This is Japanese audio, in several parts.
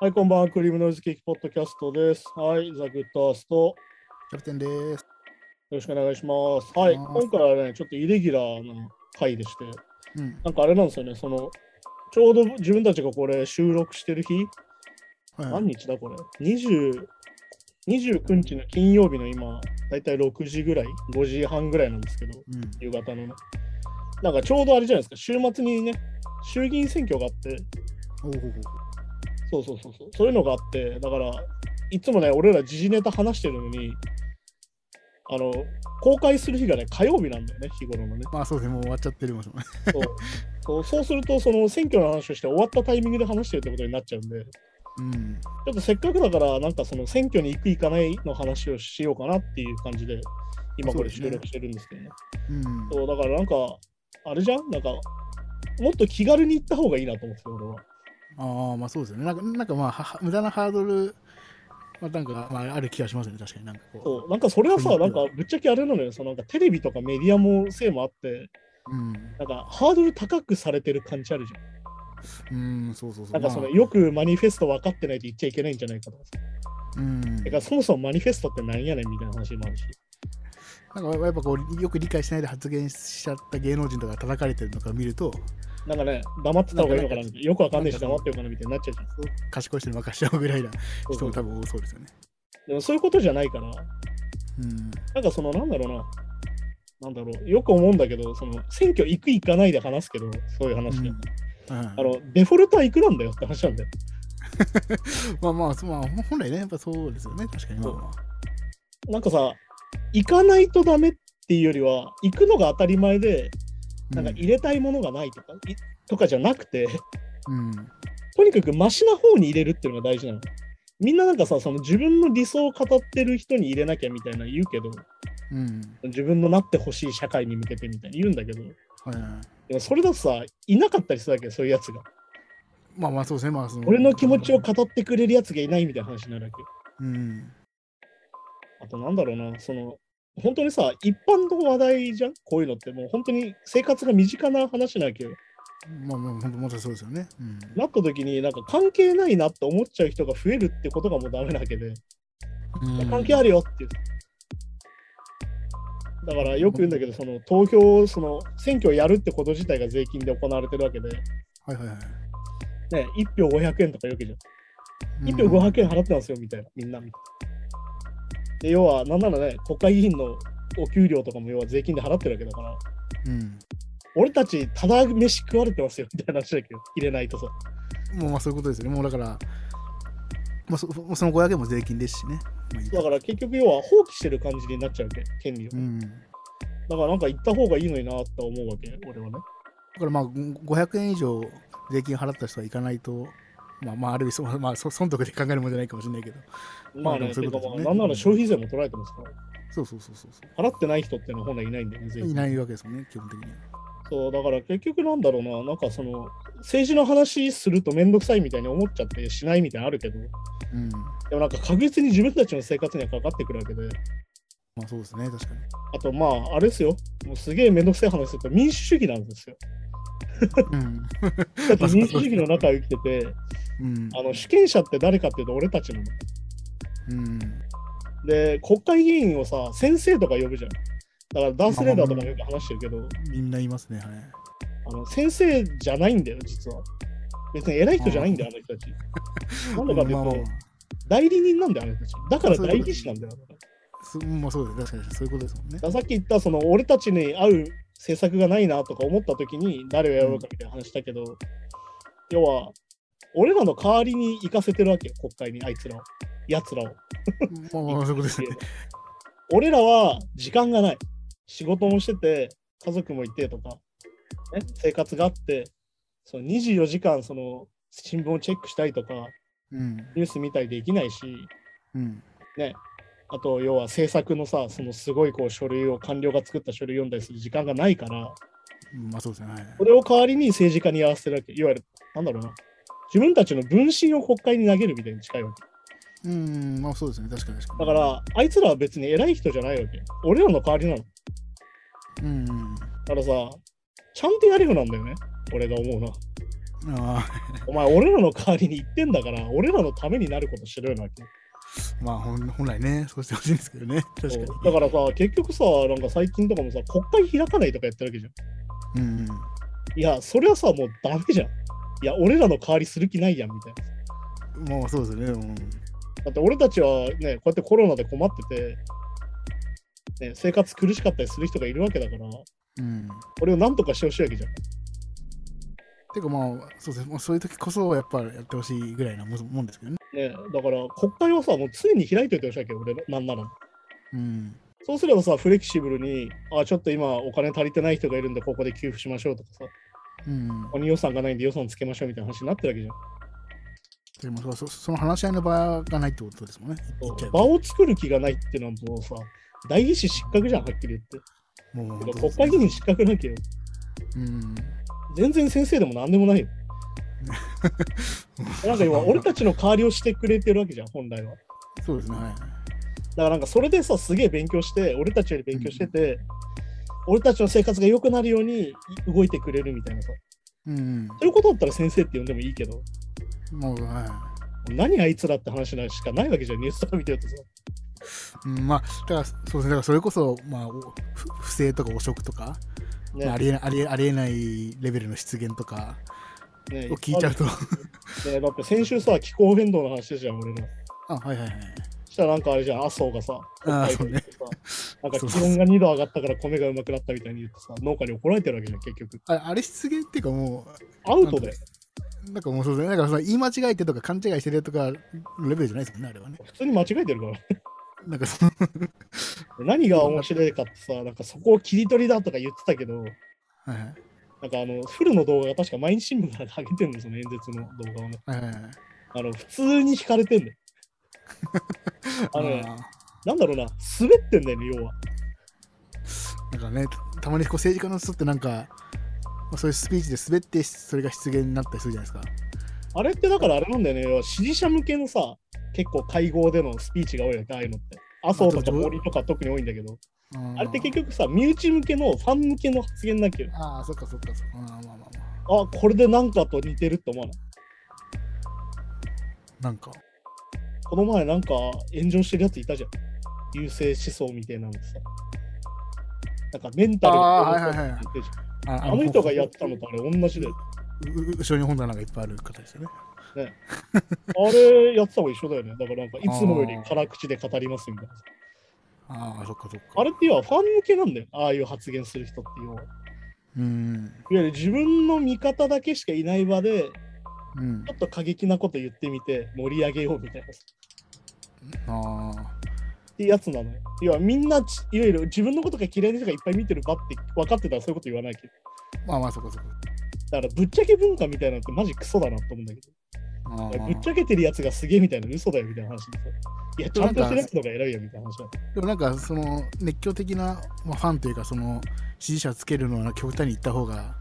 はい、こんばんは。クリームノイズケーキポッドキャストです。はい、ザ・グッドアースト、よキャプテンです。ろしくお願いします。はい、今回はね、ちょっとイレギュラーな回でして、うん。なんかあれなんですよね、その、ちょうど自分たちがこれ収録してる日、はい、何日だこれ ?20、29日の金曜日の今、だいたい6時ぐらい、5時半ぐらいなんですけど、うん。夕方のね。なんかちょうどあれじゃないですか、週末にね、衆議院選挙があって、そうそうそうそう。そういうのがあって、だから、いつもね、俺ら時事ネタ話してるのに、あの、公開する日がね、火曜日なんだよね、日頃のね。まあそうですね、もう終わっちゃってるもんね。そうそうそうすると、その選挙の話をして終わったタイミングで話してるってことになっちゃうんで、ちうん。ょっとせっかくだから、なんかその選挙に行く行かないの話をしようかなっていう感じで、今これ収録してるんですけどね。うん。そうだからなんか、あれじゃん？なんか、もっと気軽に行った方がいいなと思ってた、俺は。ああ、まあそうですよね。なんか、なんかまあ、はは無駄なハードルはなんか、まあ、ある気がしますね、確かになんかこそう、なんかそれはさ、なんかぶっちゃけあれなのよ、そのなんかテレビとかメディアもせいもあって、う。うん。なんかハードル高くされてる感じあるじゃん。うん、そうそうそう。なんかそのまあよくマニフェスト分かってないと言っちゃいけないんじゃないかとかさ。うん。だからそもそもマニフェストって何やねんみたいな話もあるし。なんかやっぱこう、よく理解しないで発言しちゃった芸能人とか叩かれてるのから見ると、なんかね、黙ってた方がいいのかなみたいな。よくわかんないし黙ってようかなみたいになっちゃうじゃん。賢い人に任しちゃうぐらいな人も多分多そうですよね。でもそういうことじゃないから、うん。なんかそのなんだろうな。なんだろう、よく思うんだけど、その選挙行く行かないで話すけど、そういう話で。うんあの、デフォルトは行くなんだよって話なんだよ。まあまあ、まあ、本来ね、やっぱそうですよね、確かに。まあまあなんかさ、行かないとダメっていうよりは、行くのが当たり前で、なんか入れたいものがないとか、いとかじゃなくて、うん。とにかくマシな方に入れるっていうのが大事なの。みんななんかさ、その自分の理想を語ってる人に入れなきゃみたいな言うけど、うん。自分のなってほしい社会に向けてみたいに言うんだけど、はいはい。でもそれだとさ、いなかったりするわけよ、そういうやつが。まあまあそうですね、まあその。俺の気持ちを語ってくれるやつがいないみたいな話になるわけよ。うん。あとなんだろうな、その、本当にさ、一般の話題じゃん？こういうのって、もう本当に生活が身近な話なわけよ。まあまあ、本当もちろんそうですよね。うん。なった時になんか関係ないなって思っちゃう人が増えるってことがもうダメなわけで、うん関係あるよっていう。だからよく言うんだけど、その投票、その選挙をやるってこと自体が税金で行われてるわけで、はいはいはい。ね、1票500円とか言うわけじゃん。1うん票500円払ってますよみたいな、みんなみたいな。で、要は、なんならね、国会議員のお給料とかも要は税金で払ってるわけだから、うん。俺たちただ飯食われてますよみたいな話だけど、入れないとさ。もうまあそういうことですよね。もうだから、まあそその500円も税金ですしね。だから結局要は放棄してる感じになっちゃうわけ、権利を。うん。だだからなんか行った方がいいのになって思うわけ、俺はね。からまあ500円以上税金払った人は行かないと、まあまあある意味そ、まあそ損得で考えるもんじゃないかもしれないけど。まあね、そういうことですよねなんなら消費税も取られてますから。そうそうそうそうそ払ってない人っていうのは本来いないんだよね、いないわけですもんね、基本的には。そう、だから結局なんだろうな、なんかその、政治の話するとめんどくさいみたいに思っちゃってしないみたいなのあるけど、うん。でもなんか確実に自分たちの生活にはかかってくるわけで、まあそうですね、確かに。あとまあ、あれですよ、もうすげえめんどくさい話すると民主主義なんですよ。うん。だって民主主義の中 を生きてて、うん。あの主権者って誰かっていうと俺たちなの。うん。で、国会議員をさ、先生とか呼ぶじゃん。だからダースレーダーとかもよく話してるけど、みんな言いますね、はい。あの先生じゃないんだよ、実は。別に偉い人じゃないんだよ、あの人たち。なんでかっていうとまあまあま、代理人なんだよ、あの人たち。だから代議士なんだよ。あ、そまあそうです、確かにそういうことですもんねさっき言った、その俺たちに合う政策がないなとか思ったときに誰をやろうかみたいな話したけど、要は、俺らの代わりに行かせてるわけよ、国会に、あいつらを。奴らを。まあまあそうですね。俺らは時間がない。仕事もしてて、家族もいてとか、ね、生活があって、その24時間その新聞をチェックしたりとか、うん。ニュース見たりできないし、うん。ね、あと要は政策のさ、そのすごいこう書類を官僚が作った書類読んだりする時間がないから、まあそうですね、はい。それを代わりに政治家にやらせてるわけ。いわゆる、なんだろうな。自分たちの分身を国会に投げるみたいに近いわけ。うん、まあそうですね、確かに確かに。だから、あいつらは別に偉い人じゃないわけ。俺らの代わりなの。うん。だからさ、ちゃんとやれよなんだよね。俺が思うな。あお前、俺らの代わりに言ってんだから、俺らのためになることしろよなわけ。あ、まあ本本来ね、そうしてほしいんですけどね。確かに。だからさ、結局さ、なんか最近とかもさ、国会開かないとかやってるわけじゃん。うんうん。いや、それはさ、もうダメじゃん。いや、俺らの代わりする気ないやん、みたいな。もうそうですね。うんだって俺たちはね、こうやってコロナで困ってて、ね、生活苦しかったりする人がいるわけだから、うん。これをなんとかしてほしいわけじゃん。てかまあ、そうですね。もうそういう時こそやっぱやってほしいぐらいなもんですけどね。ね、だから国会はさ、もう常に開いておいてほしいわけよ、俺ら、なんなら。うん。そうすればさ、フレキシブルに、あ、ちょっと今お金足りてない人がいるんで、ここで給付しましょうとかさ、うん。ここに予算がないんで予算つけましょうみたいな話になってるわけじゃん。でもそそその話し合いの場がないってことですもんね。場を作る気がないっていうのはもうさ、代議士失格じゃん、はっきり言って。もう国会議員失格なきゃよ。うん。全然先生でもなんでもないよ。なんか今、俺たちの代わりをしてくれてるわけじゃん、本来は。そうですね。はい。だからなんかそれでさ、すげえ勉強して、俺たちより勉強してて、俺たちの生活が良くなるように動いてくれるみたいなさ。うん。そういうことだったら先生って呼んでもいいけど、もう、は何あいつらって話しかないわけじゃん、ニュースとか見てるとさ。い。うん、まあ、だから、そうですね。だからそれこそ、まあ、不正とか汚職とか、ねまあ、ありえなありえありえないレベルの失言とかねを聞いちゃうと。ね、だって先週さ、気候変動の話じゃん、俺ら。あ、はいはいはい。そしたらなんかあれじゃん、麻生がさ、あー北海道行ってさなんか気温が2度上がったから米がうまくなったみたいに言ってさ、農家に怒られてるわけじゃん、結局。ああれ失言っていうかもアウトで、う、なんかもうそうですね。なんかその言い間違えてとか勘違いしてるとかレベルじゃないですもんね、あれはね。普通に間違えてるから。なんかその、何が面白いかってさ、なんかそこを切り取りだとか言ってたけど、はいはいなんかあの、フルの動画が確か毎日新聞から上げてるんですよね、演説の動画をね。はい。あの、普通に惹かれてんだよ。あのなんだろうな、滑ってんだよね、要は。ーなんかね、たまにこう政治家の人ってなんか、まあそういうスピーチで滑ってそれが失言になったりするじゃないですか。あれってだからあれなんだよね、要は支持者向けのさ、結構会合でのスピーチが多いわけ、ああいうのって。麻生とか森とか特に多いんだけど、あれって結局さ、身内向けのファン向けの発言だけど、ああ、そっかそっかそっか。まあまあまあ。あ、これでなんかと似てるって思わない？なんか、この前なんか炎上してるやついたじゃん。優勢思想みたいなのさ。なんかメンタルあの人がやってたのとあれ同じで。うう後ろに本棚がいっぱいある方ですよね。あれやってたの一緒だよね。だからなんかいつもより辛口で語りますみたいな。ああ、そっかそっか。あれって要はファン向けなんだよ。ああいう発言する人って要は。うん。いわゆる自分の味方だけしかいない場で、うんちょ。っと過激なこと言ってみて盛り上げようみたいな。っああ。てやつなのよ。要はみんなち、いわゆる自分のことが嫌いな人がいっぱい見てる場って分かってたらそういうこと言わないけど。まあまあ、そっかそっか。だからぶっちゃけ文化みたいなのってマジクソだなと思うんだけど。ぶっちゃけてるやつがすげえみたいな嘘だよみたいな話でさ。いや、ちゃんとしてるやつの方が偉いよみたいな話だ。でもなんか、その熱狂的な、まあ、ファンというか、その支持者をつけるのは極端に言った方が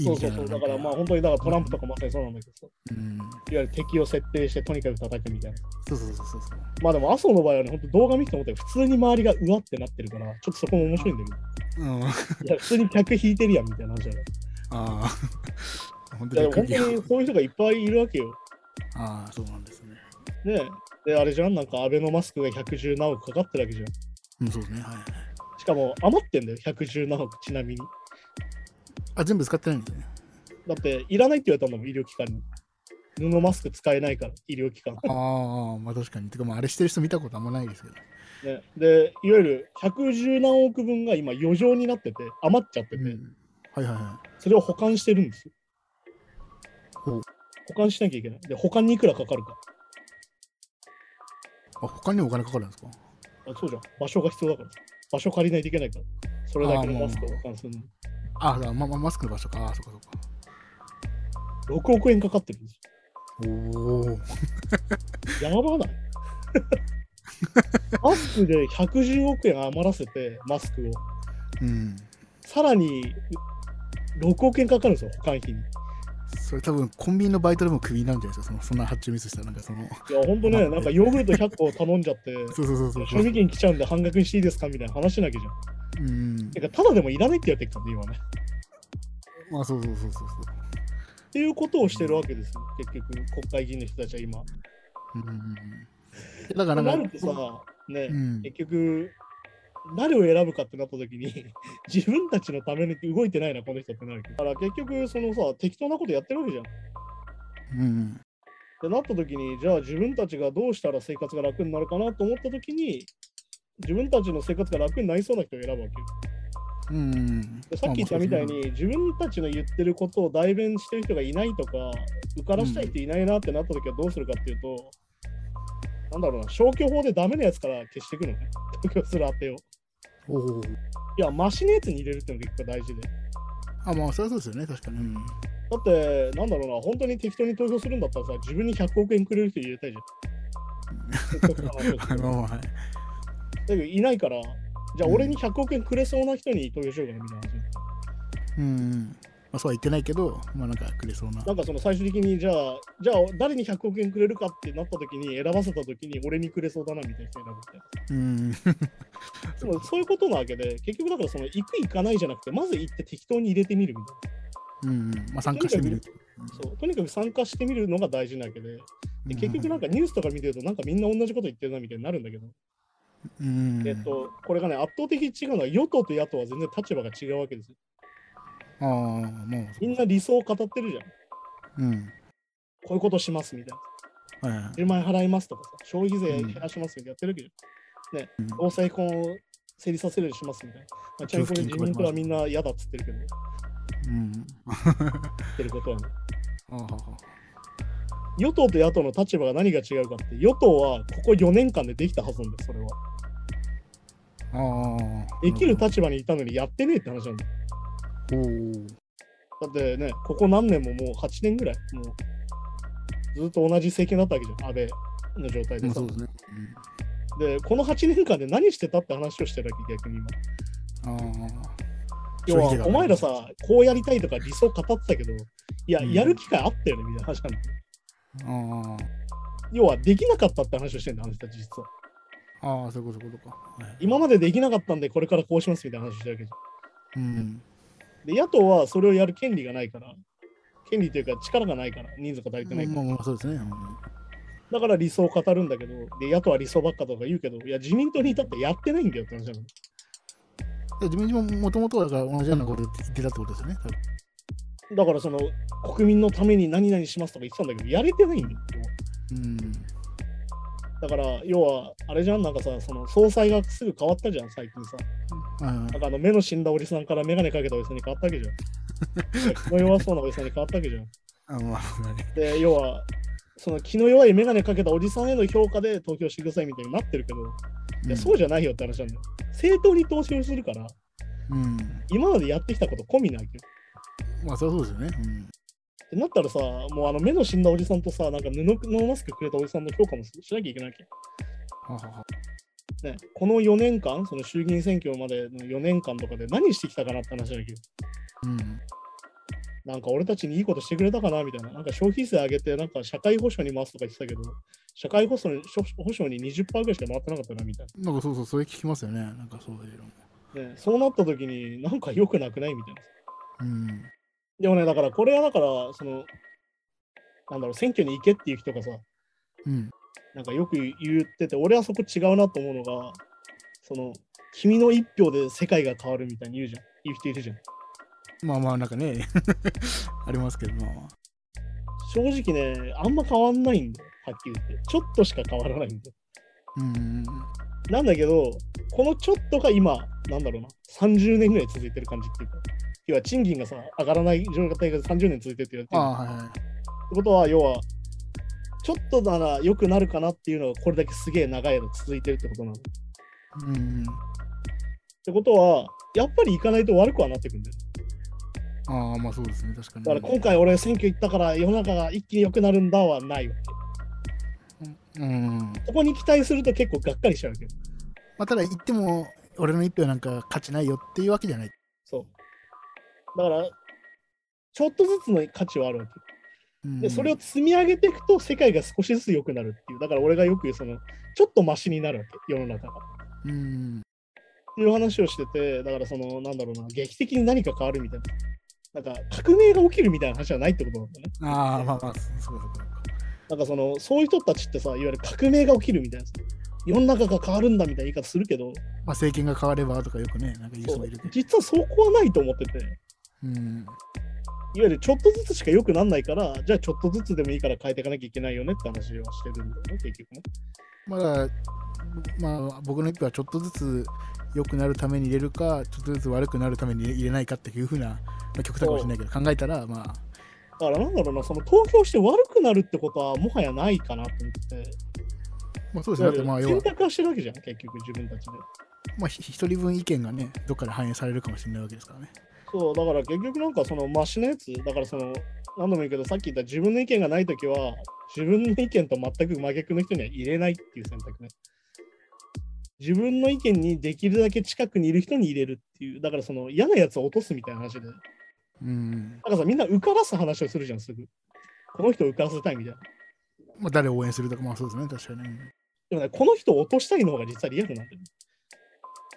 いいみたいうな。そうそそう。だからまあ本当にだからトランプとかまさにそうなんだけどさ。うん。いわゆる敵を設定してとにかく叩くみたいな。そうそうそうそうそう。まあでも麻生の場合はね、本当動画見て思ったよ普通に周りがうわってなってるから、ちょっとそこも面白いんだけど。うん。あいや、普通に客引いてるやんみたいな話だよ。あ。本 いや、でも本当にそういう人がいっぱいいるわけよ。ああ、そうなんですね。ねえ。で、あれじゃんなんかアベノマスクが110何億かかってるわけじゃん。うん、そうですね。はいはい。しかも余ってんだよ、110何億ちなみに。あ、全部使ってないんですね。だって、いらないって言われたんだもん、医療機関に。布マスク使えないから、医療機関。ああ、まあ確かに。てか、まあ、あれしてる人見たことあんまないですけど。ね、で、いわゆる110何億分が今余剰になってて、余っちゃってて、うんはいはいはい。それを保管してるんですよ。保管しなきゃいけない。で、保管にいくらかかるか。あ、他にもお金かかるんですか？あそうじゃん。場所が必要だから。場所借りないといけないから。それだけのマスクを保管するのに。あ、ままマスクの場所か。あ、そっかそっか。6億円かかってるんですおお。よ。やばない マスクで110億円余らせて、マスクを。うん。さらに6億円かかるんですよ、保管費に。それ多分コンビニのバイトでもクビになるんじゃないですか？そのそんな発注ミスしたら、なんかその。いや、ほんとね、なんかヨーグルト100個頼んじゃって、そうそうそうそう。賞味期限来ちゃうんで半額にしていいですかみたいな話しなきゃじゃん。うん。てか、ただでもいらないって言われてるからね、今ね。まあそうそうそうそうそう。っていうことをしてるわけですよ、結局、国会議員の人たちは今。うんだからなんかなるとさ、ね、うん結局、誰を選ぶかってなった時に、自分たちのために動いてないな、この人ってなる。だから結局、そのさ、適当なことやってるわけじゃん。っうんてなった時に、じゃあ自分たちがどうしたら生活が楽になるかなと思った時に、自分たちの生活が楽になりそうな人を選ぶわけよ。うんでさっき言ったみたいに、自分たちの言ってることを代弁してる人がいないとか、受からしたい人いないなってなった時はどうするかっていうと、なんだろうな、消去法でダメなやつから消していくのね。投票する当てを。おおいや、マシなやつに入れるっていうのが結構大事で。あまあそれはそうですよね確かに、うん、だって、なんだろうな、本当に適当に投票するんだったらさ、自分に100億円くれる人入れたいじゃん。まあまあはいだけど、いないから、じゃあ俺に100億円くれそうな人に投票しようかなみたいな話。うんまあそうは言ってないけどまあなんかくれそうな。なんかその最終的に、じゃあ、じゃあ誰に100億円くれるかってなった時に、選ばせた時に俺にくれそうだなみたいな人選ぶみたいな。うん。でもそういうことなわけで、結局だからその行く行かないじゃなくて、まず行って適当に入れてみるみたいうんまあ参加してみる。な。そう。とにかく参加してみるのが大事なわけで、で結局なんかニュースとか見てると、なんかみんな同じこと言ってるなみたいになるんだけど、うん。えっと、これがね、圧倒的に違うのは、与党と野党は全然立場が違うわけですよ。ああもみんな理想を語ってるじゃん。ううんこういうことしますみたいな。はいはい10万円払いますとかさ、消費税減らしますみたいなやってるわけど、うん同性婚を成立させるようにしますみたいな。まあ、ちなみにこれ自民党はみんな嫌だっつってるけど、言うんってることはね。あはは与党と野党の立場が何が違うかって、与党はここ4年間でできたはずなんだよ、それは。ああできる立場にいたのにやってねえって話なんだよ。おおだってね、ここ何年ももう8年ぐらい、もうずっと同じ政権だったわけじゃん、安倍の状態でさ。まあそう。ですね。で、この8年間で何してたって話をしてるわけ、逆に今。要は、お前らさ、こうやりたいとか理想語ってたけど、いや、うん。やる機会あったよね、みたいな話なん要は、できなかったって話をしてんだ、あの人たち実は。あああそういうことか。はい。今までできなかったんで、これからこうしますみたいな話をしてるわけじゃん。うんで、野党はそれをやる権利がないから、権利というか力がないから、人数が足りてないから。まあまあそうですねうんだから理想を語るんだけど、で、野党は理想ばっかとか言うけど、いや、自民党に至ってやってないんだよって話なの。で自分ももともとはだから同じようなこと言ってたってことですよね。だから、その、国民のために何々しますとか言ってたんだけど、やれてないんだよ。うん。だから、要は、あれじゃん、なんかさ、その総裁がすぐ変わったじゃん、最近さ。なんかあの目の死んだおじさんから眼鏡かけたおじさんに変わったわけじゃん。気の弱そうなおじさんに変わったわけじゃん。で、要は、その気の弱い眼鏡かけたおじさんへの評価で投票してくださいみたいになってるけど、いやそうじゃないよって話なんだよ。政党に投票するから、うん。今までやってきたこと込みなわけよ。まあそうですよね。ってなったらさ、もうあの目の死んだおじさんとさ、なんか布のマスクくれたおじさんの評価もしなきゃいけないわけ。うん。ははは。ね、この4年間、その衆議院選挙までの4年間とかで何してきたかなって話だけど、うん。なんか俺たちにいいことしてくれたかなみたいな、なんか消費税上げて、なんか社会保障に回すとか言ってたけど、社会保障に保障に20%ぐらいしか回ってなかったなみたいなんかそうそう、それ聞きますよね。なんかそういうの。ね、そうなった時に、なんか良くなくないみたいな。うん。でもね、だからこれはだから、その、なんだろう、選挙に行けっていう人がさ、うん。なんかよく言ってて、俺はそこ違うなと思うのが、その、君の一票で世界が変わるみたいに言うじゃん。言う人いるじゃん。まあまあ、なんかね、ありますけど、まあまあ。正直ね、あんま変わんないんだよ。はっきり言って。ちょっとしか変わらないんだよ。うん。なんだけど、このちょっとが今、なんだろうな、30年ぐらい続いてる感じっていうか、要は賃金がさ、上がらない状態が30年続いてるって言われてるいはい。ってことは、要は、ちょっとなら良くなるかなっていうのがこれだけすげえ長い間続いてるってことなの。っうん。てことは、やっぱり行かないと悪くはなってくんだよ。ああ、まあそうですね、確かに。だから今回俺選挙行ったから世の中が一気に良くなるんだはないわけ。うん。そこに期待すると結構がっかりしちゃうわけど。まあ、ただ言っても、俺の一票なんか価値ないよっていうわけじゃない。だから、ちょっとずつの価値はあるわけ。うん、で、それを積み上げていくと世界が少しずつ良くなるっていう。だから俺がよく言う、その、ちょっとマシになるわけ、世の中が。うん。っていう話をしてて、だからその、なんだろうな、劇的に何か変わるみたいな。なんか革命が起きるみたいな話じゃないってことなんだよね。ああ、まあまあ、そうそうそう。なんかその、そういう人たちってさ、いわゆる革命が起きるみたいなさ、世の中が変わるんだみたいな言い方するけど、まあ、政権が変わればとかよくね、なんか言う人もいるけど。実はそこはないと思ってて、うん。いわゆるちょっとずつしか良くなんないから、じゃあちょっとずつでもいいから変えていかなきゃいけないよねって話はしてるんだよね、結局ね。まだ、まあ、僕の一票はちょっとずつ良くなるために入れるか、ちょっとずつ悪くなるために入れないかっていうふうな、まあ、極端かもしれないけど、考えたら、まあ、だからなんだろうな、その投票して悪くなるってことはもはやないかなと思ってて、まあ、そうですね。まあ、選、択はしてるわけじゃん、結局自分たちで。まあ、ひ一人分意見がね、どっかで反映されるかもしれないわけですからね。そう、だから結局なんかそのマシなやつ、だからその、何度も言うけど、さっき言った自分の意見がないときは、自分の意見と全く真逆の人には入れないっていう選択ね。自分の意見にできるだけ近くにいる人に入れるっていう、だからその嫌なやつを落とすみたいな話で、だうん。からさ、みんな受からす話をするじゃん、すぐ。この人を受からせたいみたいな。まあ、誰を応援するとか、まあそうですね、確かに。うんでもね、この人を落としたいの方が実はリアルなんだよね。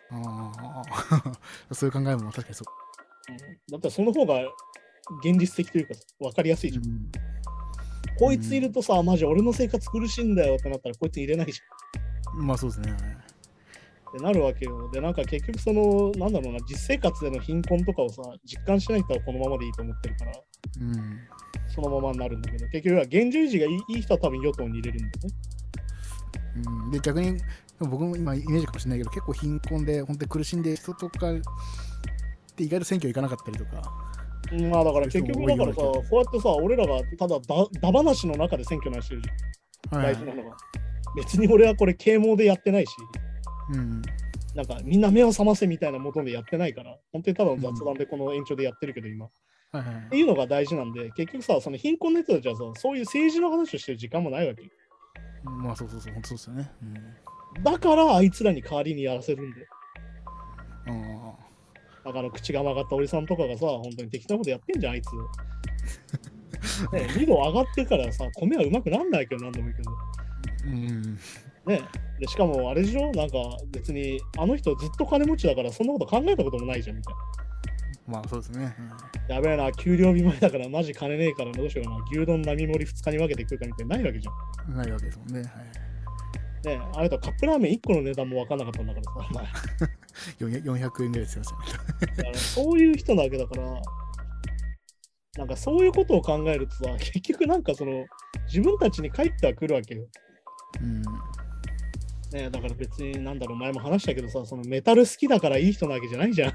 ああ、そういう考えも確かにそう。うん、だったらその方が現実的というかさ、分かりやすいじゃん。うんこいついるとさ、マジ俺の生活苦しいんだよってなったら、こいつ入れないじゃん。まあそうですね。ってなるわけよ。で、なんか結局その、なんだろうな、実生活での貧困とかをさ、実感しない人はこのままでいいと思ってるから、うん。そのままになるんだけど、結局は現状維持がいいいい人は多分与党に入れるんだよね。うん、で逆に僕も今イメージかもしれないけど結構貧困で本当に苦しんでる人とかって意外と選挙行かなかったりとかうんまあだから結局だからさ、こうやってさ、俺らがただだだ話の中で選挙の話してるじゃん、はい大事なのが。別に俺はこれ啓蒙でやってないし、うんなんかみんな目を覚ませみたいなもとでやってないから、本当にただの雑談でこの延長でやってるけど今。はいはいっていうのが大事なんで、結局さ、その貧困の人たちはさ、そういう政治の話をしてる時間もないわけよ。まあそうそうそう本当そうですよねうんだからあいつらに代わりにやらせるんだよ。あだから口が曲がったおじさんとかがさ、本当に適当なことやってんじゃん、あいつ。ね、2度上がってからさ、米はうまくなんないけど、何度も言うけど。ーうんねで、しかもあれでしょ？なんか別に、あの人ずっと金持ちだから、そんなこと考えたこともないじゃん、みたいまあそうですね、な。やべえな、給料日前だからマジ金ねえからどうしようかな。牛丼並盛り2日に分けて食うかみたいなないわけじゃん。うん、ないわけですもんね、はい、ねあれとカップラーメン1個の値段も分かんなかったんだからさ、お前。400 400円ぐらいですよねだからそういう人なわけだから、なんかそういうことを考えるとさ、結局なんかその、自分たちに帰ってはくるわけよ。うん。ね、だから別になんだろう、前も話したけどさ、そのメタル好きだからいい人なわけじゃないじゃん。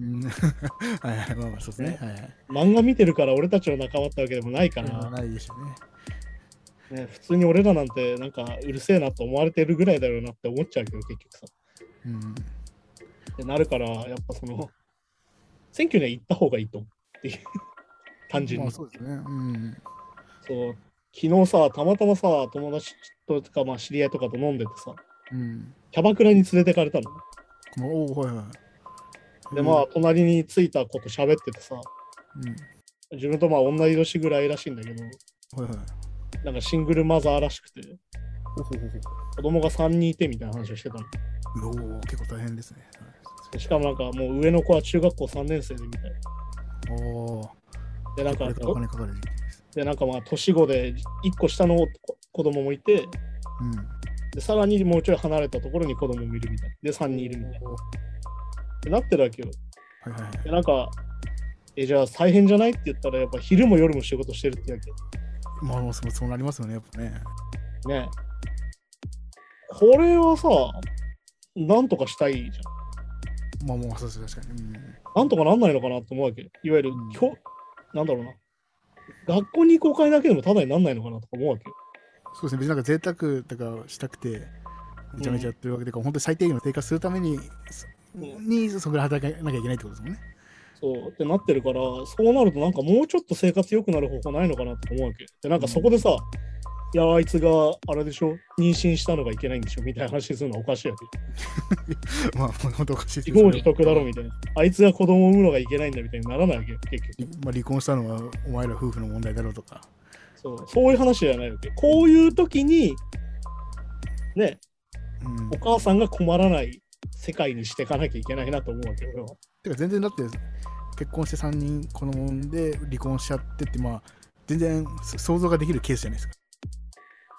うん。はいはいまあまあそうですね。はいはい。漫画見てるから俺たちの仲間ってわけでもないかまあら、ないでしょうね。ね、普通に俺らなんてなんかうるせえなと思われてるぐらいだよなって思っちゃうけど、結局さ。うん。ってなるから、やっぱその、選挙には行った方がいいと思うっていう。単純に。まあそうですね。うん。そう。昨日さ、たまたまさ、友達とか、まあ、知り合いとかと飲んでてさ、うん。キャバクラに連れてかれたの。おおはいはい。で、まあ、隣に着いた子と喋っててさ、うん。自分とまあ同い年ぐらいらしいんだけど、はいはい。なんかシングルマザーらしくて、ほほほ。子供が3人いてみたいな話をしてたの。ほおお結構大変ですねでしかもなんかもう上の子は中学校3年生でみたいな。おおで、なんかお金かかるでなんかまあ年子で1個下の子子供もいて、うんで、さらにもうちょい離れたところに子供もいるみたいな。で、3人いるみたいな。ってなってるわけよ。はいはいはいで、なんか、え、じゃあ大変じゃないって言ったら、やっぱ昼も夜も仕事してるってわけ。まあそうなりますよねやっぱねねこれはさ、なんとかしたいじゃん。まあもうそうです確かにうんなんとかなんないのかなと思うわけ。いわゆる、うんきょなんだろうな。学校に行くお金だけでもただになんないのかなとか思うわけよ。そうですね、別になんか贅沢とかしたくて、めちゃめちゃやってるわけで、本当に最低限の低下するために、そにそこで働かなきゃいけないってことですもんね。そうってなってるから、そうなるとなんかもうちょっと生活良くなる方法ないのかなと思うわけ。で、なんかそこでさ、いや、あいつがあれでしょ、妊娠したのがいけないんでしょ？みたいな話するのはおかしいわけ。まあ、本当おかしいです自業自得だろみたいな。あいつが子供を産むのがいけないんだみたいにならないわけよ、結局。まあ、離婚したのはお前ら夫婦の問題だろうとか。そうそういう話じゃないわけ。こういう時に、ね、うん、お母さんが困らない世界にしていかなきゃいけないなと思うわけよ、俺は。てか全然だって、結婚して3人子供産んで離婚しちゃってってまあ全然そ想像ができるケースじゃないですか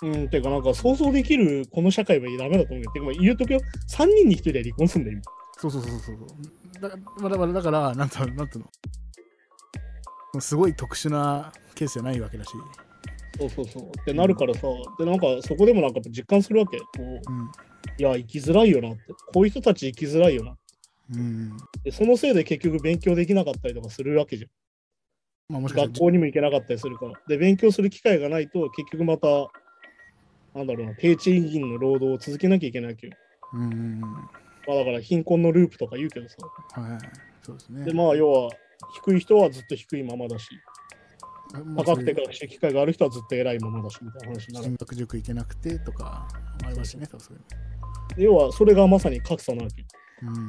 うん、てかなんか想像できるこの社会はダメだと思うけど、言うとくよ、3人に1人で離婚すんだよ、そうそうそうそうそうだからだからなんとなんとの？すごい特殊なケースじゃないわけだし、今。そうそうそう。ってなるからさ、で、なんかそこでもなんか実感するわけ。こううんいや、生きづらいよなって。こういう人たち生きづらいよな。うんで、そのせいで結局勉強できなかったりとかするわけじゃん。まあ、もし学校にも行けなかったりするから。で、勉強する機会がないと、結局また、なんだろうな、低賃金の労働を続けなきゃいけないわけよ。らうんまあだから貧困のループとか言うけどさ。はいそうですねで、まあ要は、低い人はずっと低いままだし、まあ高くて学習機会がある人はずっと偉いままだし、みたいな話になる。進学塾行けなくてとかありますしねそういう要は、それがまさに格差なわけ。のうん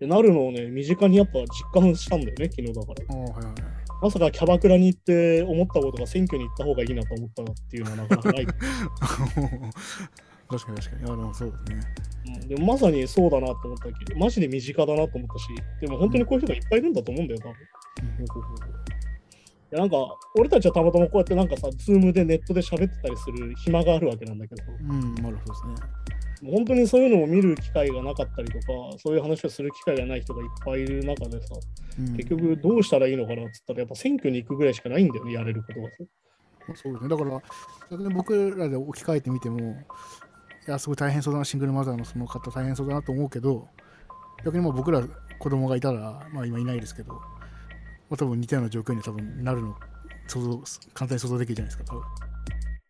でなるのをね、身近にやっぱ実感したんだよね、昨日だから。ああはいはいまさかキャバクラに行って思ったことが選挙に行った方がいいなと思ったっていうのはなかなかない。確かに確かに。あのそうですね。うん。でもまさにそうだなと思ったけど、マジで身近だなと思ったし、でも本当にこういう人がいっぱいいるんだと思うんだよ、多分。いやなんか、俺たちはたまたまこうやってなんかさ、ズームでネットで喋ってたりする暇があるわけなんだけど、うんなるほどですね本当にそういうのを見る機会がなかったりとか、そういう話をする機会がない人がいっぱいいる中でさ、うん結局どうしたらいいのかなっつったら、やっぱ選挙に行くぐらいしかないんだよね、やれることがさ。そうですね。だから、僕らで置き換えてみても、いや、すごい大変そうだな、シングルマザーのその方大変そうだなと思うけど、逆にまあ僕ら子供がいたら、まあ今いないですけど、まあ多分似たような状況には多分なるの、想像、簡単に想像できるじゃないですか、多分。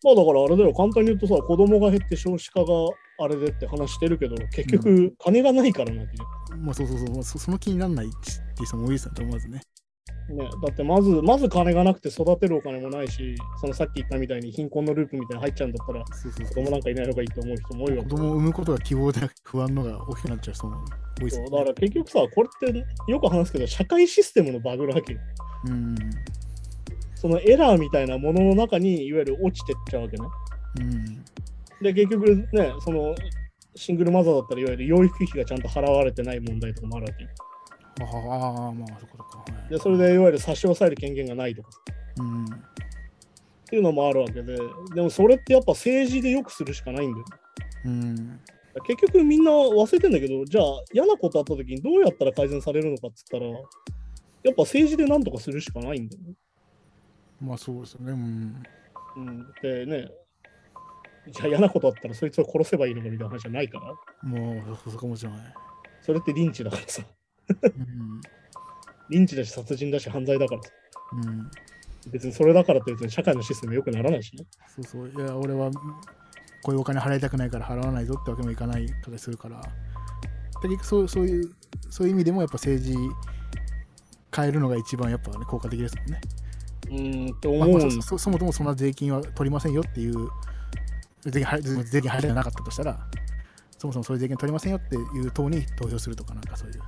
まあだからあれだよ、簡単に言うとさ、子供が減って少子化があれでって話してるけど、結局金がないからなわけじゃんまあそうそうそう、まあそその気にならないっていう人も多いですよね、まずね。ね、だってまず、まず金がなくて育てるお金もないし、そのさっき言ったみたいに貧困のループみたいに入っちゃうんだったら、そうそう子供なんかいないのがいいと思う人も多いわけ子供を産むことが希望で不安のが大きくなっちゃう人も多いですよね。そうだから結局さ、これってよく話すけど、社会システムのバグなわけよ。うん。そのエラーみたいなものの中にいわゆる落ちてっちゃうわけね。うん。で、結局ね、そのシングルマザーだったらいわゆる養育費がちゃんと払われてない問題とかもあるわけよ。ああ、まあそこそこ。はいで、それでいわゆる差し押さえる権限がないとかうん。っていうのもあるわけで、でもそれってやっぱ政治でよくするしかないんだよ。うん。結局みんな忘れてんだけど、じゃあ嫌なことあった時にどうやったら改善されるのかっつったら、やっぱ政治で何とかするしかないんだよね。まあそうですよね。うん。うん、でね、じゃあ嫌なことあったらそいつを殺せばいいのかみたいな話じゃないから、もうそそこもちろんない。それってリンチだからさ、うん。リンチだし殺人だし犯罪だからさ、うん。別にそれだからって別に社会のシステム良くならないしね。そうそう。いや、俺はこういうお金払いたくないから払わないぞってわけにもいかないとかするから。そうそういう、そういう意味でもやっぱ政治変えるのが一番やっぱ、ね、効果的ですもんね。うーんってまあ思うんまあそそそもそもそんな税金は取りませんよっていう、税金税金払いがなかったとしたら、そもそもそういう税金取りませんよっていう党に投票するとか、なんかそういう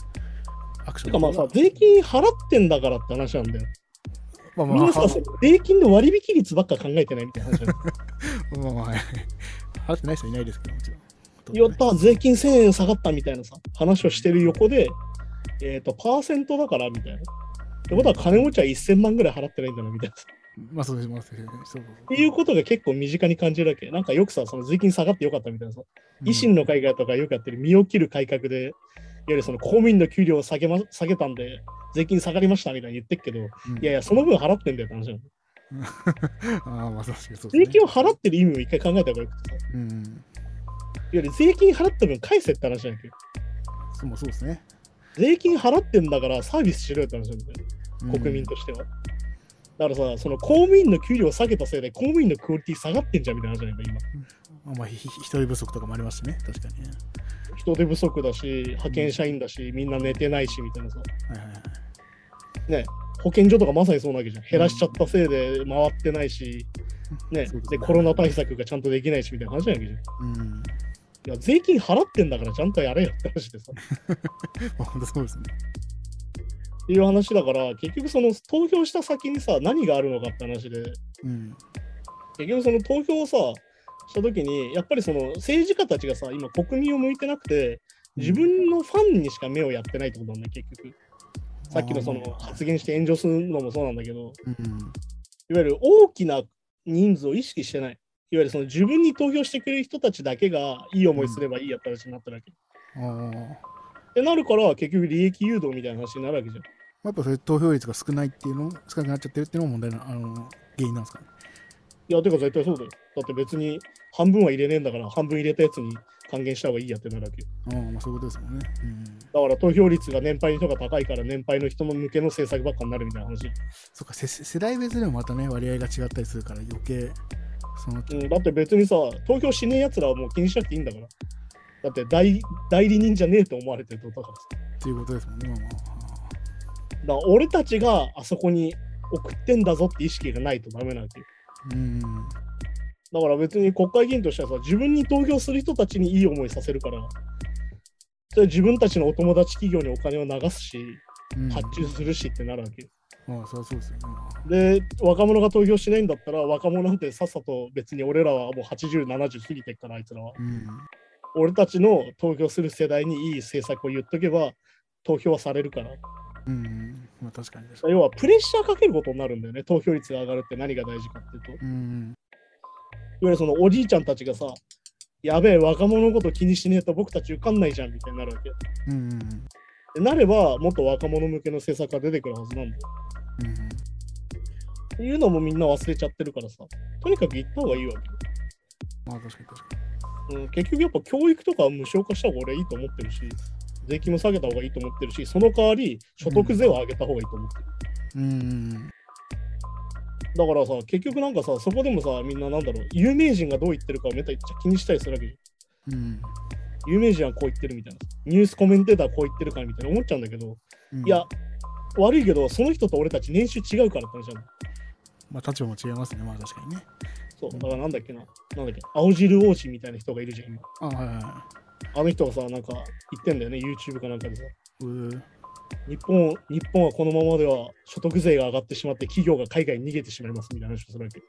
アクションてかまあさ、税金払ってんだからって話なんだよ。まあまあみんなさ、税金の割引率ばっか考えてないみたいな話だよ まあまあはい払ってない人いないですけど、もちろん。やった、税金1000円下がったみたいなさ、話をしてる横で、えっ、と、パーセントだからみたいな。ってことは金持ちは1000万ぐらい払ってないんだなみたいな。まあそうです、まあそうです。っていうことが結構身近に感じるわけ。なんかよくさ、その税金下がってよかったみたいなさ、維新の会とかよくやってる身を切る改革で、いわゆるその公務員の給料を下げ,、ま、下げたんで、税金下がりましたみたいに言ってっけど、いうんやいや、その分払ってんだよって話なの。ああ、まあ確かにそうです、税ね。金を払ってる意味を一回考えた方がよくてさ、いわうん。ゆる税金払った分返せって話なんだけど、そうもそうですね。税金払ってんだからサービスしろよって話なんだよ。うん国民としては。だからさ、その公務員の給料を下げたせいで公務員のクオリティ下がってんじゃんみたいな話じゃないか、今。まあ人手不足とかもありますしね、確かにね。人手不足だし、派遣社員だし、みんな寝てないしみたいなさ。はいはいはい。ね、保健所とかまさにそうなわけじゃん。減らしちゃったせいで回ってないし、うですで、コロナ対策がちゃんとできないしみたいな話じゃないわけじゃん。うん。いや、税金払ってんだからちゃんとやれよって話でさ。まあ本当そうですね。っていう話だから、結局その投票した先にさ、何があるのかって話で、うん。結局その投票をさ、したときに、やっぱりその政治家たちがさ、今国民を向いてなくて、自分のファンにしか目をやってないってことなんだよ、結局。さっきのその発言して炎上するのもそうなんだけど、うん。いわゆる大きな人数を意識してない。いわゆるその自分に投票してくれる人たちだけがいい思いすればいいやった話になっただけ。ああ。まってなるから結局利益誘導みたいな話になるわけじゃん。あやっぱそれ投票率が少ないっていうの、少なくなっちゃってるっていうのも問題な、あの、原因なんですかね。いや、てか絶対そうだよ。だって別に半分は入れねえんだから半分入れたやつに還元した方がいいやってなるわけよ。ああ、まあそういうことですもんね。うん。だから投票率が年配の人が高いから年配の人の向けの政策ばっかになるみたいな話。そっか、せ世代別でもまたね、割合が違ったりするから余計、その、うん、だって別にさ、投票しねえやつらはもう気にしなくていいんだから。だって代代理人じゃねえと思われてるとだからさ。っていうことですもんね。まあまあ。だ俺たちがあそこに送ってんだぞって意識がないとダメなわけよ。うん。だから別に国会議員としてはさ、自分に投票する人たちにいい思いさせるから、それ自分たちのお友達企業にお金を流すし、うん、発注するしってなるわけよ。まあ、そうそうですよね。まあで、若者が投票しないんだったら、若者なんてさっさと別に俺らはもう80、70過ぎてっから、あいつらは。うん。俺たちの投票する世代にいい政策を言っとけば、投票はされるから。うん。まあ確かに要はプレッシャーかけることになるんだよね、投票率が上がるって何が大事かっていうと。いわに。うん。ゆるそのおじいちゃんたちがさ、やべえ、若者のこと気にしねえと僕たち受かんないじゃんみたいになるわけ。うん。うん。でなれば、もっと若者向けの政策が出てくるはずなんだよ。うん。っていうのもみんな忘れちゃってるからさ、とにかく言った方がいいわけよ。まあ確かに確かうん、結局やっぱ教育とかは無償化した方が俺はいいと思ってるし、税金も下げた方がいいと思ってるし、その代わり所得税を上げた方がいいと思ってる。に。うん。だからさ、結局なんかさ、そこでもさ、みんななんだろう、有名人がどう言ってるかをめったに気にしたりするわけじゃん。うん。有名人はこう言ってるみたいな。ニュースコメンテーターはこう言ってるからみたいな思っちゃうんだけど、うんいや、、悪いけど、その人と俺たち年収違うからって話なんだ。まあ立場も違いますね。まあ確かにね。そう、だからなんだっけな、なんだっけ、青汁王子みたいな人がいるじゃん、今。あ、はいはいはあの人がさ、なんか言ってんだよね、YouTube かなんかでさ。日本日本はこのままでは所得税が上がってしまって企業が海外に逃げてしまいますみたいな話をするわけ。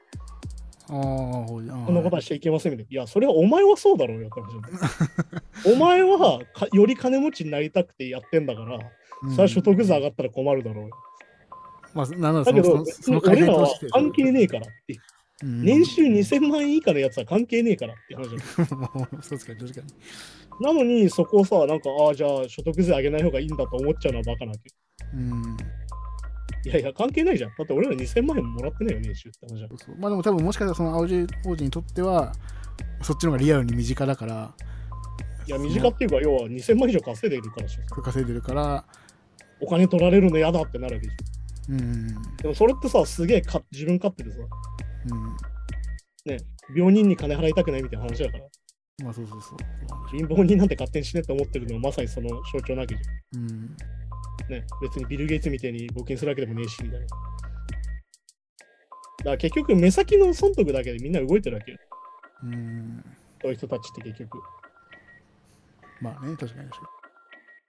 ああ、こんなことはしちゃいけませんみたいな。いや、それはお前はそうだろうよって話 お前はかより金持ちになりたくてやってんだから、うんそれは所得税上がったら困るだろうよ。まあ、なんだだけど、そのその改俺らは。関係ねえからって。うん年収2000万円以下のやつは関係ねえからって話だよそうですか、確かに。なのに、そこをさ、なんか、ああ、じゃあ所得税上げない方がいいんだと思っちゃうのはバカなわけ。うん。いやいや、関係ないじゃん。だって俺ら2000万円ももらってないよ、年収って話じゃん。そうそうまあでも多分もしかしたらその青汁王子にとっては、そっちの方がリアルに身近だから、いや、短っていうか、要は2000万以上稼いでいるからでしょ。稼いでるから、お金取られるの嫌だってなるわけでしうん。ょ。でもそれってさ、すげえか自分勝手でさ、うん。ね、病人に金払いたくないみたいな話だから、まあそうそうそう。貧乏人なんて勝手に死ねって思ってるのはまさにその象徴なわけじうん。ゃん。ね、別にビル・ゲイツみたいに募金するわけでもねえし、みたいな。だから結局、目先の損得だけでみんな動いてるわけよ。うん。そういう人たちって結局。まあね、確かに確か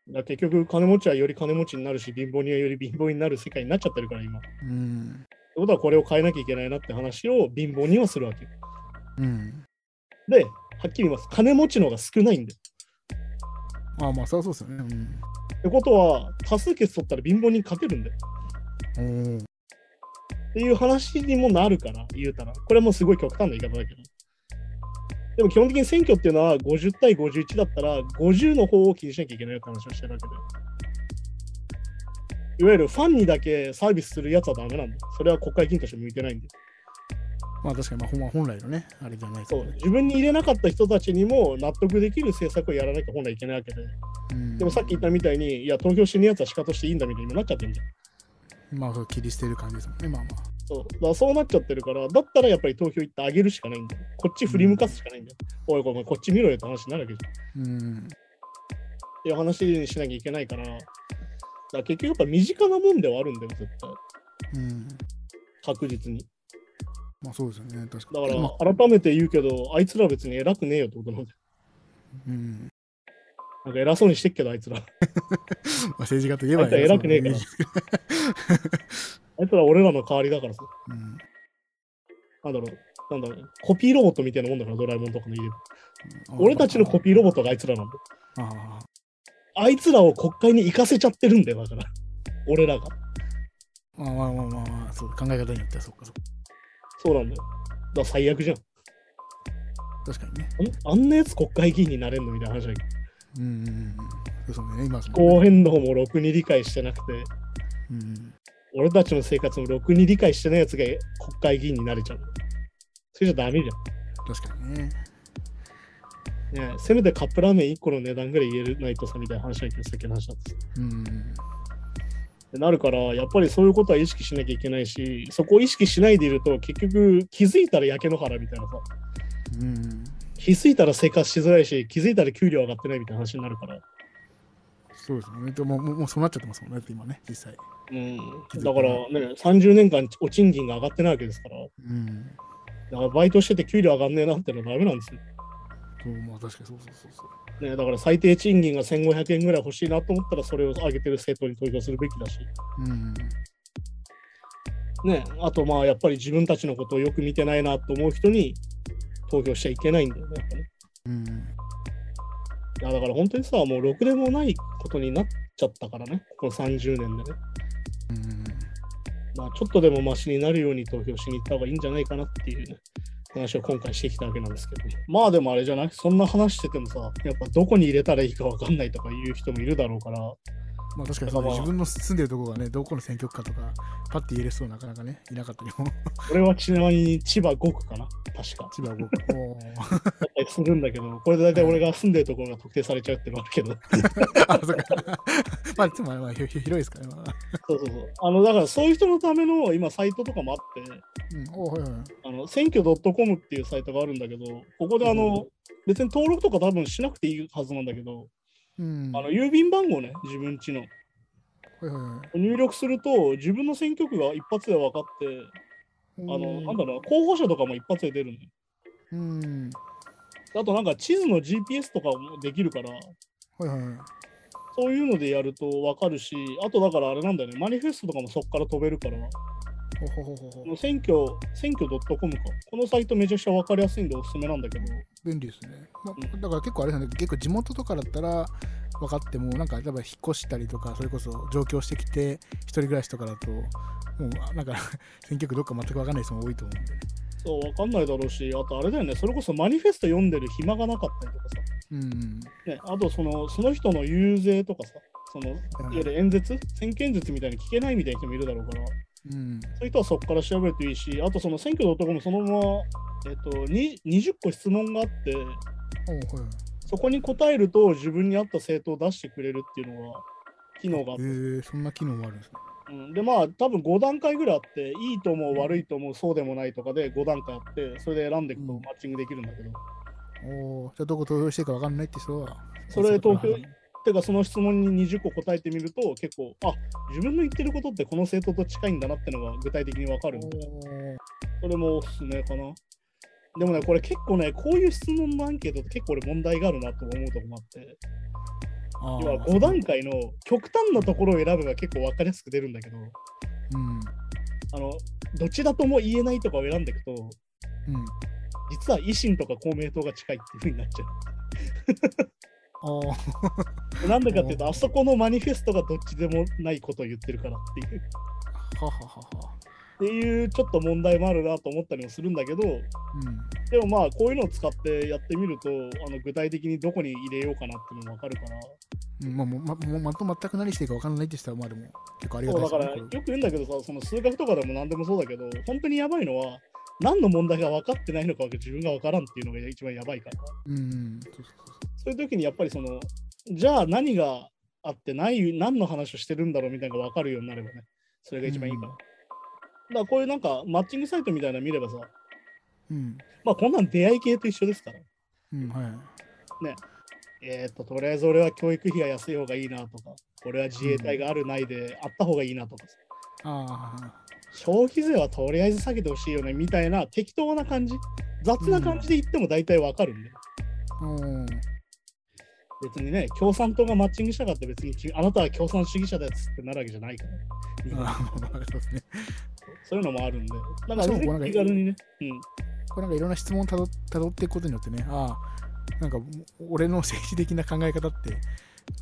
だ結局、金持ちはより金持ちになるし、貧乏人はより貧乏になる世界になっちゃってるから、今。うん。ことは、これを変えなきゃいけないなって話を貧乏人はするわけよ。うん。で、はっきり言います。金持ちの方が少ないんだよ。まあまあ、そうそうですよね。ってことは、多数決取ったら貧乏人勝てるんだよ。うん。っていう話にもなるから、言うたら。これはもうすごい極端な言い方だけど。でも基本的に選挙っていうのは50対51だったら50の方を気にしなきゃいけないよって話をしてるわけで。いわゆるファンにだけサービスするやつはダメなんだよ。それは国会議員として向いてないんで。まあ確かに、まあ本来のね、あれじゃないですそう。自分に入れなかった人たちにも納得できる政策をやらなきゃ本来いけないわけで。うんでもさっき言ったみたいに、いや、投票しねえやつは仕方していいんだみたいになっちゃってるじゃん。まあ、切り捨てる感じですもんね。まあまあ。そうだそうなっちゃってるから、だったらやっぱり投票行ってあげるしかないんだよ。こっち振り向かすしかないんだよ。おい、おいこっち見ろよって話になるわけじゃん。うん。っていう話にしなきゃいけないから、だ結局やっぱ身近なもんではあるんだよ、絶対。うん。確実に。まあそうですよね。確かだに。まあから改めて言うけど、あいつらは別に偉くねえよってことなんだよ。うん。なんか偉そうにしてっけど、あいつら。まあ、政治家といえばあいつは偉くねえからあいつら俺らの代わりだからさ。うん。なんだろう。なんだろう。コピーロボットみたいなもんだから、ドラえもんとかの家で。あ俺たちのコピーロボットがあいつらなんだよ。あああいつらを国会に行かせちゃってるんだよ、だから。俺らが。まあまあまあまあまあ、そう考え方によってはそうかそうか。そうなんだよ。だから最悪じゃん。確かにね。あんあんなやつ国会議員になれんのみたいな話だけど。うんうんうん。そうね、今そ気候変動もろくに理解してなくて、うん。俺たちの生活もろくに理解してないやつが国会議員になれちゃう。それじゃダメじ確かにね。ねえせめてカップラーメン1個の値段ぐらい言えないとさみたいな話だけど、さっきの話だったうん。ってなるから、やっぱりそういうことは意識しなきゃいけないし、そこを意識しないでいると、結局気づいたら焼け野原みたいなさ、うん。気づいたら生活しづらいし、気づいたら給料上がってないみたいな話になるから。そうですよね。でももうもうそうなっちゃってますもんね、今ね、実際。うん、だからね、30年間お賃金が上がってないわけですから、うん。だからバイトしてて給料上がんねえなってのはダメなんですよ。そう、まあ確かにそうそうそうそう。ね、だから最低賃金が1500円ぐらい欲しいなと思ったら、それを上げてる政党に投票するべきだし、うん。ね、あとまあやっぱり自分たちのことをよく見てないなと思う人に投票しちゃいけないんだよね。やっぱねうん。いやだから本当にさ、もうろくでもないことになっちゃったからね、この30年でね。うん。まあ、ちょっとでもマシになるように投票しに行った方がいいんじゃないかなっていうね、話を今回してきたわけなんですけど。まあでもあれじゃない？そんな話しててもさ、やっぱどこに入れたらいいか分かんないとかいう人もいるだろうから、まあ確かにそう、まあ自分の住んでるところがね、どこの選挙区かとか、パッて言える人なかなかね、いなかったりも、俺はちなみに千葉5区かな？確か。千葉僕、おー だったりするんだけど、これで大体俺が住んでるところが特定されちゃうっていうのはあるけど。あ、そうか。まあ、つまり、まあ、広いですからね。まあ、そうそうそう。あの、だからそういう人のための今サイトとかもあって、うん、おーはいはい。あの選挙 .com っていうサイトがあるんだけど、ここであの、別に登録とか多分しなくていいはずなんだけど、うん。あの郵便番号ね、自分家の。はいはいはい。入力すると、自分の選挙区が一発で分かって、あの、なんだろうな、候補者とかも一発で出るのよ。うん。あとなんか地図の GPS とかもできるから、はいはいはい。そういうのでやると分かるし、あとだからあれなんだよね、マニフェストとかもそこから飛べるから、ほほほほほこの選挙、選挙 .com か。このサイトめちゃくちゃ分かりやすいんでおすすめなんだけど、便利ですね。まあ、うん。だから結構あれなんで、結構地元とかだったら分かっても、なんか例えば引っ越したりとか、それこそ上京してきて、一人暮らしとかだと、もうなんか 選挙区どっか全く分かんない人も多いと思うんで。ね。そう、分かんないだろうし、あとあれだよね、それこそマニフェスト読んでる暇がなかったりとかさ、うん。ね、あとそのその人の遊説とかさ、そのいわゆる演説、選挙演説みたいに聞けないみたいな人もいるだろうから、うん。そういう人はそこから調べるといいし、あとその選挙の男もそのまま、えっと、に20個質問があって。そこに答えると自分に合った政党を出してくれるっていうのが、機能があって、えー、そんな機能もあるんですね。うん、でまあ多分5段階ぐらいあって、いいと思う、悪いと思う、そうでもないとかで5段階あって、それで選んでいくとうんマッチングできるんだけど、おーじゃあどこ投票していいか分かんないって人は、それ投票はいてかその質問に20個答えてみると、結構、あ自分の言ってることってこの政党と近いんだなってのが具体的にわかるんで。それもおすすめかな。でもね、これ結構ね、こういう質問のアンケートって結構俺問題があるなと思うとこもあって、要は5段階の極端なところを選ぶが結構分かりやすく出るんだけど、うん。あの、どちらとも言えないとかを選んでいくと、うん。実は維新とか公明党が近いっていう風になっちゃ。う。なんでかっていうと、あそこのマニフェストがどっちでもないことを言ってるからっていう。はははは。っていうちょっと問題もあるなと思ったりもするんだけど、うん。でもまあこういうのを使ってやってみると、あの具体的にどこに入れようかなっていうのも分かるから、うん、まあ、もうまと全く何していいか分からないって人は、まあでも結構ありがたいね。からよく言うんだけどさ、その数学とかでも何でもそうだけど、本当にやばいのは、何の問題が分かってないのかが自分が分からんっていうのが一番やばいから、うんうん。そうそうそういう時にやっぱりその、じゃあ何があってない、何の話をしてるんだろうみたいなのが分かるようになればね、それが一番いいから。うんだからこういうなんかマッチングサイトみたいなの見ればさ、うん。まあこんなん出会い系と一緒ですから。うん、はい。えっ、と、とりあえず俺は教育費が安い方がいいなとか、俺は自衛隊があるないであった方がいいなとかさ、ああ。消費税はとりあえず下げてほしいよねみたいな適当な感じ、雑な感じで言っても大体わかるんで、うん。別にね、共産党がマッチングしたかって別にきあなたは共産主義者ですってなるわけじゃないから、ね。そういうのもあるんで、だか気軽にね、うん、これなんかいろんな質問をたどたどっていくことによってね、ああ、なんか俺の政治的な考え方って、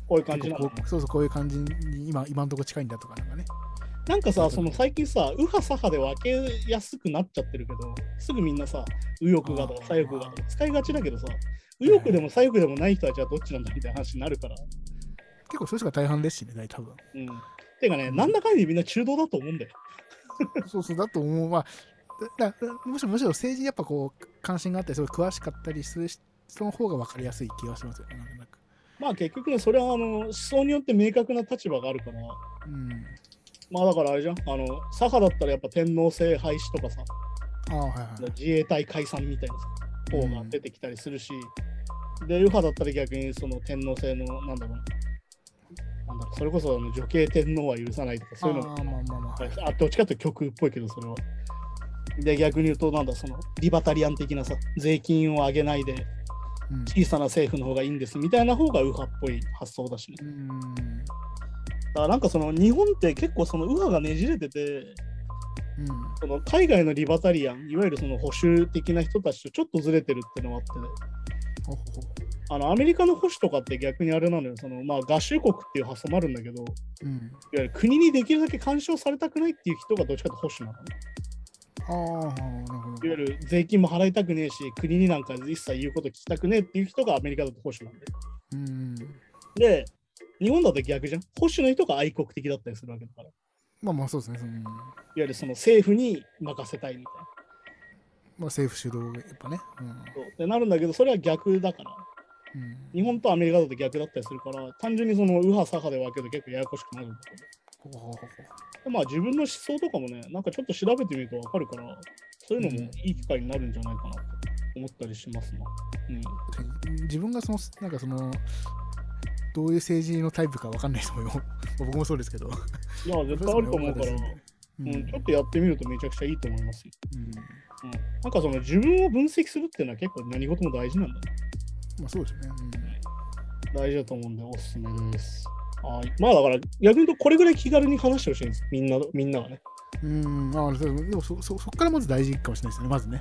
こういう感じなの？そうそう、こういう感じに今今のところ近いんだとかなんかね。なんかさ、その最近さ、右派左派で分けやすくなっちゃってるけど、すぐみんなさ、右翼がとか左翼がとか使いがちだけどさ、右翼でも左翼でもない人はじゃあどっちなんだみたいな話になるから。結構そういう人が大半ですしね、大多分。うん。てかね、なんだかんだでみんな中道だと思うんだよ。そうそう、だと思う。まあ、だだむしろむしろ政治にやっぱこう、関心があったり、それ詳しかったりする人の方が分かりやすい気がしますよね、なんとなく。まあ結局ね、それはあの思想によって明確な立場があるから、うん。まあだからあれじゃん、あの左派だったらやっぱ天皇制廃止とかさ、ああ、はいはい。自衛隊解散みたいなさ方が出てきたりするし、で、右派だったら逆にその天皇制の、なんだろうな、なんだろうそれこそあの女系天皇は許さないとか、そういうのああ、まあまあまあ。はいあどっちかというと極右っぽいけど、それは。で、逆に言うと、なんだ、そのリバタリアン的なさ、税金を上げないで、うん小さな政府の方がいいんですみたいな方が右派っぽい発想だしね。うん。だからなんかその日本って結構その右派がねじれてて、うん。その海外のリバタリアン、いわゆるその保守的な人たちとちょっとずれてるっていうのがあって、ね、あのアメリカの保守とかって逆にあれなのよ、そのまあ合衆国っていう発想もあるんだけど、いわう。うん。ゆる国にできるだけ干渉されたくないっていう人がどっちかと保守なのね。ああ、なるほど。いわゆる税金も払いたくねえし、国になんか一切言うこと聞きたくねえっていう人がアメリカだと保守なんで。うん。で、日本だと逆じゃん？保守の人が愛国的だったりするわけだから。いわまあまあそうですね。そのゆるその政府に任せたいみたいな。まあ政府主導がやっぱね。うん。そうってなるんだけど、それは逆だから。うん日本とアメリカだと逆だったりするから、単純にその右派左派で分けると結構ややこしくなるんだけど。ほうほうほうほでまあ自分の思想とかもね、なんかちょっと調べてみると分かるから、そういうのもいい機会になるんじゃないかなと思ったりしますな。うん。う自分がその、なんかその、どういう政治のタイプかわかんない人もよ。僕もそうですけど。いや、絶対あると思うから、う うんん、ちょっとやってみるとめちゃくちゃいいと思いますよ。うんうん。なんかその自分を分析するっていうのは結構何事も大事なんだね。まあそうですよね。大事だと思うんでおすすめです。はい。まあだから逆に言うとこれぐらい気軽に話してほしいんです。みんな、みんながね。うん。うん、あでもそそそこからまず大事かもしれないですね、まずね。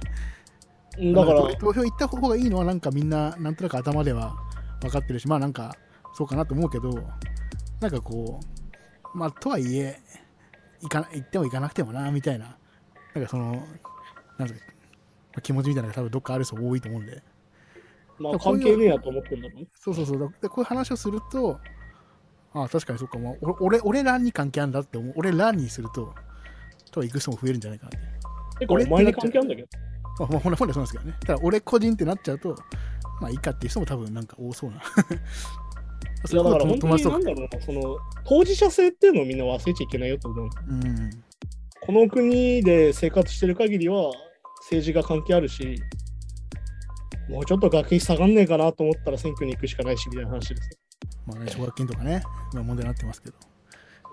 うんだから、なん投票行った方がいいのは、なんかみんな、なんとなく頭では分かってるし、まあなんか、そうかなと思うけど、なんかこう、まあとはいえ、行か行っても行かなくてもな、みたいな、なんかその、なんか、まあ気持ちみたいなのが多分どっかある人多いと思うんで、まあ関係ねえやと思ってんだろうね。そうそうそう、でこういう話をすると、ああ、確かにそうか、もう俺俺らに関係あるんだって思う、俺らにすると、と行く人も増えるんじゃないかなって。結構お前に関係あるんだけど。まあ、ほん本来そうなんですけどね。ただ、俺個人ってなっちゃうと、まあいいかっていう人も多分なんか多そうな。いやだから本当になんだろうな、その当事者性っていうのをみんな忘れちゃいけないよと思う。うん。この国で生活してる限りは政治が関係あるし、もうちょっと学費下がんねえかなと思ったら選挙に行くしかないしみたいな話ですよ。まあね、奨学金とかね、今問題になってますけど。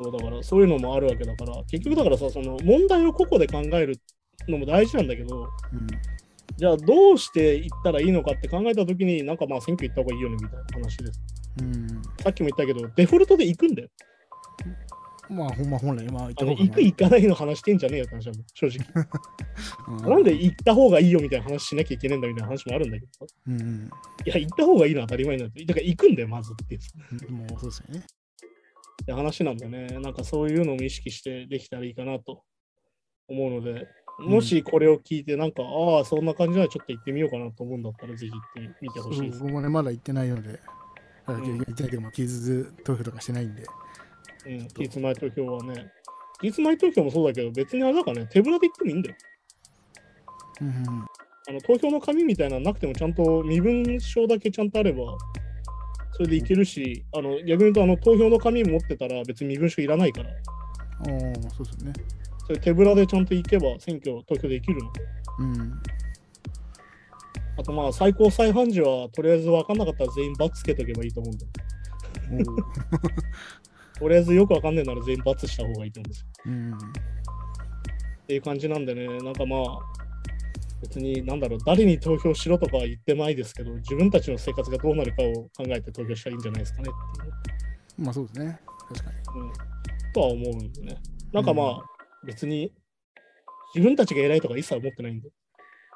そうだからそういうのもあるわけだから、結局だからさ、その問題を個々で考えるのも大事なんだけど、うん。じゃあどうして行ったらいいのかって考えたときに、なんかまあ選挙行った方がいいよねみたいな話です。うん。さっきも言ったけど、デフォルトで行くんだよ。まあ、ほんま本来、まあ、あの行く行かないの話してんじゃねえよって話正直。うんなんで行った方がいいよみたいな話しなきゃいけないんだみたいな話もあるんだけど、うんうん。いや、行った方がいいのは当たり前なんだよ。だから行くんだよ、まずってもうそうですよね。って話なんだよね。なんかそういうのも意識してできたらいいかなと思うので、もしこれを聞いて、なんか、ああ、そんな感じならちょっと行ってみようかなと思うんだったら、ぜひ行ってみてほしいです。僕もね、まだ行ってないので、あん行ってないというか、まあ、期日投票とかしてないんで。うん、期日前投票はね。期日前投票もそうだけど、別にあれだからね、手ぶらで行ってもいいんだよ。うんうんあの投票の紙みたいなのなくても、ちゃんと身分証だけちゃんとあれば、それでいけるし、あの逆に言うとあの投票の紙持ってたら別に身分証いらないから、うん。おーそうですよね。それ手ぶらでちゃんと行けば選挙投票できるので。うん。あとまあ最高裁判事はとりあえず分かんなかったら全員×つけとけばいいと思うんで。おーとりあえずよく分かんないなら全員×した方がいいと思うんですよ。うん。っていう感じなんでね、なんかまあ、別になんだろう、誰に投票しろとかは言ってないですけど、自分たちの生活がどうなるかを考えて投票したらいいんじゃないですかねっていう、まあそうですね。確かに。うん、とは思うんでね。なんかまあ、別に自分たちが偉いとか一切思ってないんで。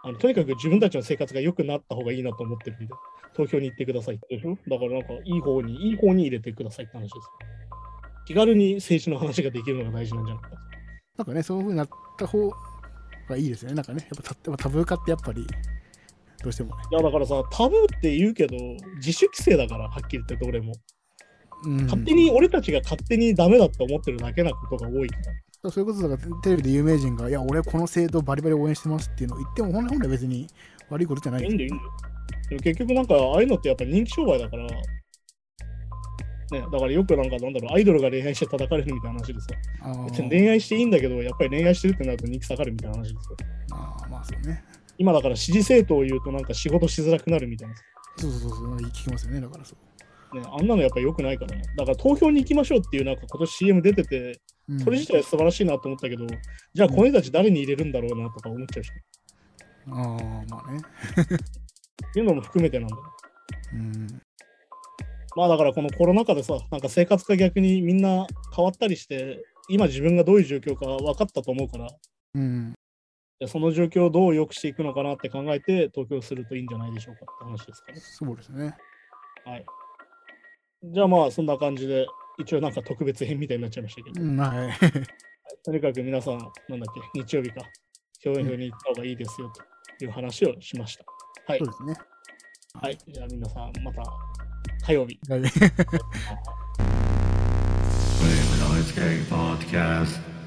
あのとにかく自分たちの生活が良くなった方がいいなと思ってるんで、投票に行ってくださいでしょだからなんかいい方に、いい方に入れてくださいって話です。気軽に政治の話ができるのが大事なんじゃないかと。なんかね、そういう風になった方がいいですよね。なんかね、やっぱたやっぱタブー化ってやっぱり、どうしてもね。いやだからさ、タブーって言うけど、自主規制だから、はっきり言ってどれも。うん、勝手に、俺たちが勝手にダメだって思ってるだけなことが多いから。そういうことだから、テレビで有名人が、いや、俺この制度バリバリ応援してますっていうのを言っても、本来本来別に悪いことじゃないいいんだよ、いいんだよ。でも結局なんか、ああいうのってやっぱ人気商売だから、ね、だからよくなんか、なんだろう、アイドルが恋愛して叩かれるみたいな話ですよ。別に恋愛していいんだけど、やっぱり恋愛してるってなると人気下がるみたいな話ですよ。あー、まあそうね。今だから支持政党を言うとなんか仕事しづらくなるみたいな。そうそうそうそう、聞きますよね、だからそう。ね、あんなのやっぱり良くないからね。だから投票に行きましょうっていうなんか今年 CM 出てて、うんそれ自体は素晴らしいなと思ったけど、じゃあこの人たち誰に入れるんだろうなとか思っちゃうし、ああ、まあね。っていうのも含めてなんだよ。うん。まあだからこのコロナ禍でさ、なんか生活が逆にみんな変わったりして、今自分がどういう状況か分かったと思うから、うん。じゃあその状況をどう良くしていくのかなって考えて投票するといいんじゃないでしょうかって話ですかね。そうですね。はい。じゃあまあそんな感じで、一応なんか特別編みたいになっちゃいましたけど、うん、はい。とにかく皆さん、なんだっけ、日曜日か、票票に行った方がいいですよという話をしました。はいそう。ですね。はい。じゃあ皆さん、また火曜日。はい Flame Noise Gang Podcast.